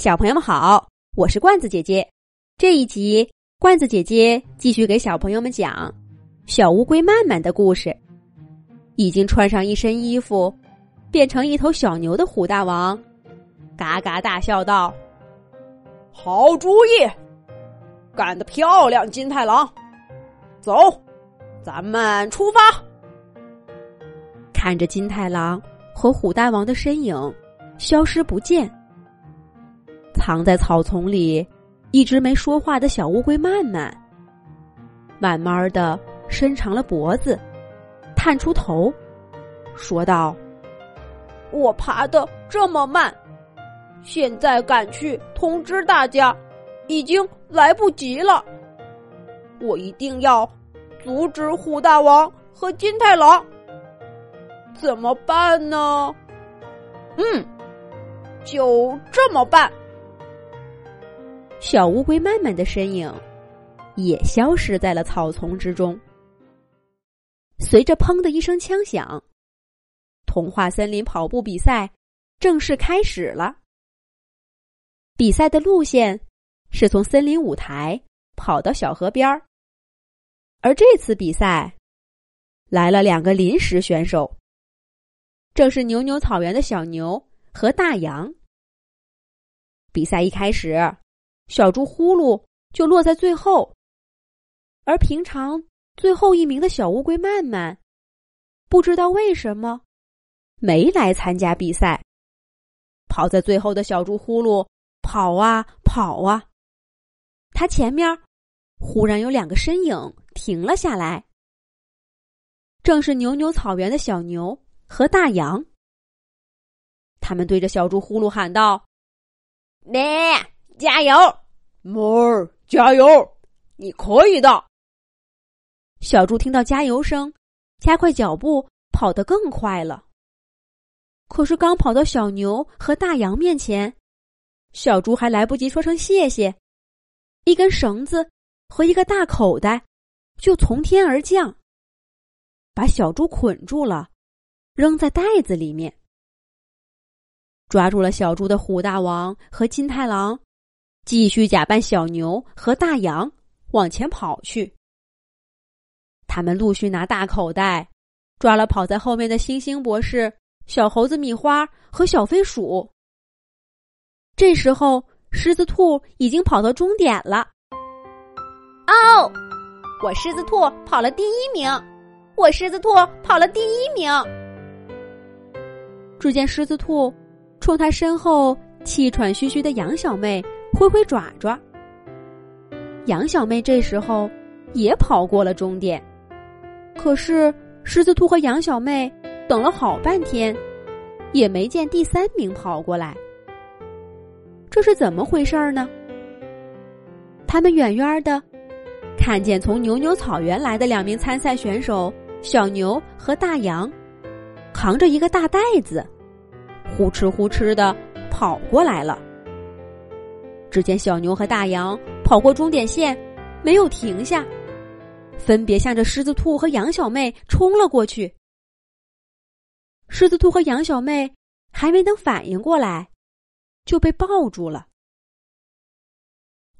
小朋友们好，我是罐子姐姐。这一集，罐子姐姐继续给小朋友们讲小乌龟曼曼的故事。已经穿上一身衣服，变成一头小牛的虎大王，嘎嘎大笑道：“好主意，干得漂亮，金太郎！走，咱们出发。”看着金太郎和虎大王的身影消失不见。藏在草丛里，一直没说话的小乌龟曼曼，慢慢的伸长了脖子，探出头，说道：“我爬的这么慢，现在赶去通知大家，已经来不及了。我一定要阻止虎大王和金太郎。怎么办呢？嗯，就这么办。”小乌龟曼曼的身影也消失在了草丛之中。随着“砰”的一声枪响，童话森林跑步比赛正式开始了。比赛的路线是从森林舞台跑到小河边儿，而这次比赛来了两个临时选手，正是牛牛草原的小牛和大羊。比赛一开始。小猪呼噜就落在最后，而平常最后一名的小乌龟曼曼，不知道为什么没来参加比赛。跑在最后的小猪呼噜跑啊跑啊，他前面忽然有两个身影停了下来，正是牛牛草原的小牛和大羊。他们对着小猪呼噜喊道：“咩！”加油，猫儿！加油，你可以的。小猪听到加油声，加快脚步，跑得更快了。可是刚跑到小牛和大羊面前，小猪还来不及说声谢谢，一根绳子和一个大口袋就从天而降，把小猪捆住了，扔在袋子里面。抓住了小猪的虎大王和金太郎。继续假扮小牛和大羊往前跑去。他们陆续拿大口袋，抓了跑在后面的星星博士、小猴子米花和小飞鼠。这时候，狮子兔已经跑到终点了。哦，我狮子兔跑了第一名！我狮子兔跑了第一名！只见狮子兔冲他身后气喘吁吁的羊小妹。挥挥爪爪，杨小妹这时候也跑过了终点，可是狮子兔和杨小妹等了好半天，也没见第三名跑过来。这是怎么回事儿呢？他们远远的看见从牛牛草原来的两名参赛选手小牛和大羊，扛着一个大袋子，呼哧呼哧的跑过来了。只见小牛和大羊跑过终点线，没有停下，分别向着狮子兔和羊小妹冲了过去。狮子兔和羊小妹还没等反应过来，就被抱住了。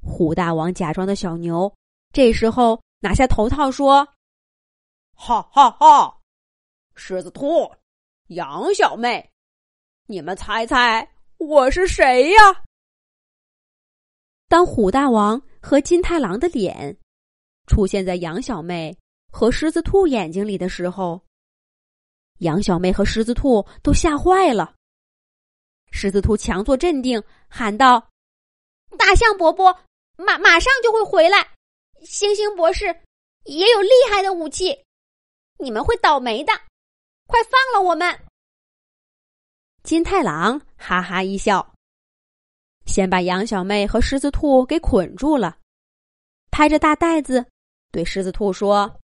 虎大王假装的小牛这时候拿下头套说：“哈哈哈，狮子兔，羊小妹，你们猜猜我是谁呀？”当虎大王和金太郎的脸出现在杨小妹和狮子兔眼睛里的时候，杨小妹和狮子兔都吓坏了。狮子兔强作镇定，喊道：“大象伯伯马马上就会回来，星星博士也有厉害的武器，你们会倒霉的，快放了我们！”金太郎哈哈一笑。先把杨小妹和狮子兔给捆住了，拍着大袋子，对狮子兔说：“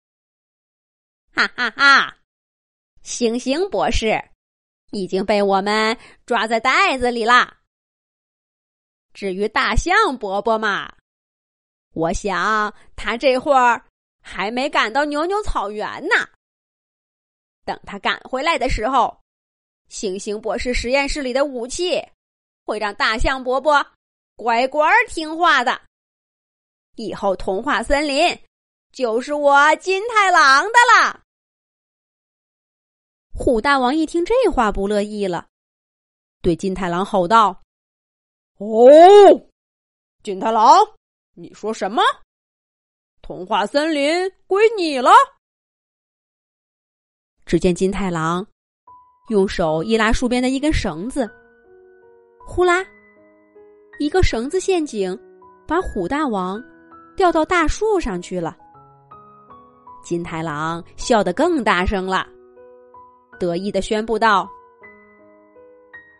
哈哈哈，星星博士已经被我们抓在袋子里啦。至于大象伯伯嘛，我想他这会儿还没赶到牛牛草原呢。等他赶回来的时候，星星博士实验室里的武器。”会让大象伯伯乖乖听话的。以后童话森林就是我金太郎的了。虎大王一听这话，不乐意了，对金太郎吼道：“哦，金太郎，你说什么？童话森林归你了？”只见金太郎用手一拉树边的一根绳子，呼啦，一个绳子陷阱把虎大王吊到大树上去了。金太郎笑得更大声了。得意的宣布道：“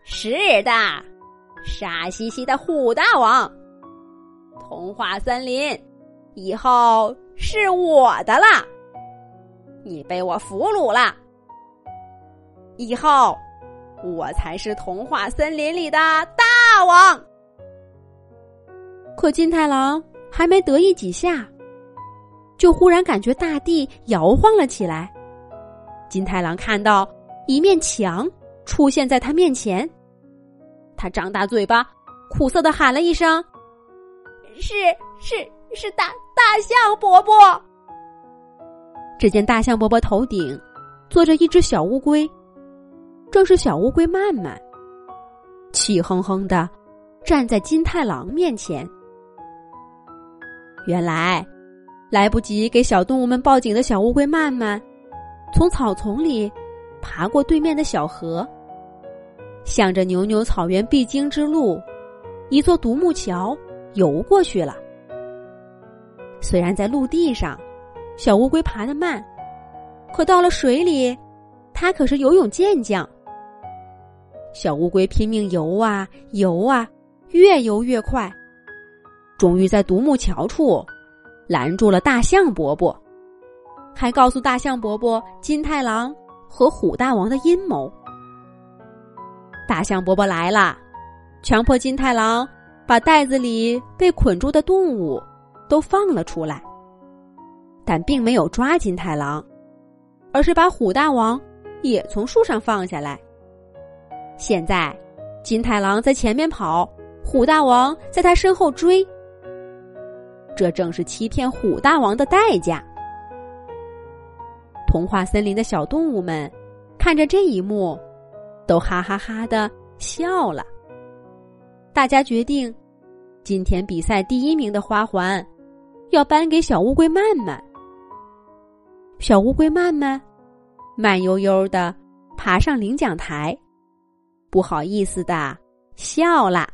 是的，傻兮兮的虎大王，童话森林以后是我的啦！你被我俘虏了，以后我才是童话森林里的大王。”可金太郎还没得意几下，就忽然感觉大地摇晃了起来。金太郎看到一面墙出现在他面前，他张大嘴巴，苦涩的喊了一声：“是是是大大象伯伯！”只见大象伯伯头顶坐着一只小乌龟，正是小乌龟曼曼，气哼哼的站在金太郎面前。原来，来不及给小动物们报警的小乌龟曼曼。从草丛里爬过对面的小河，向着牛牛草原必经之路一座独木桥游过去了。虽然在陆地上，小乌龟爬得慢，可到了水里，它可是游泳健将。小乌龟拼命游啊游啊，越游越快，终于在独木桥处拦住了大象伯伯。还告诉大象伯伯金太郎和虎大王的阴谋。大象伯伯来了，强迫金太郎把袋子里被捆住的动物都放了出来，但并没有抓金太郎，而是把虎大王也从树上放下来。现在，金太郎在前面跑，虎大王在他身后追。这正是欺骗虎大王的代价。童话森林的小动物们看着这一幕，都哈哈哈的笑了。大家决定，今天比赛第一名的花环要颁给小乌龟曼曼。小乌龟曼曼慢悠悠的爬上领奖台，不好意思的笑了。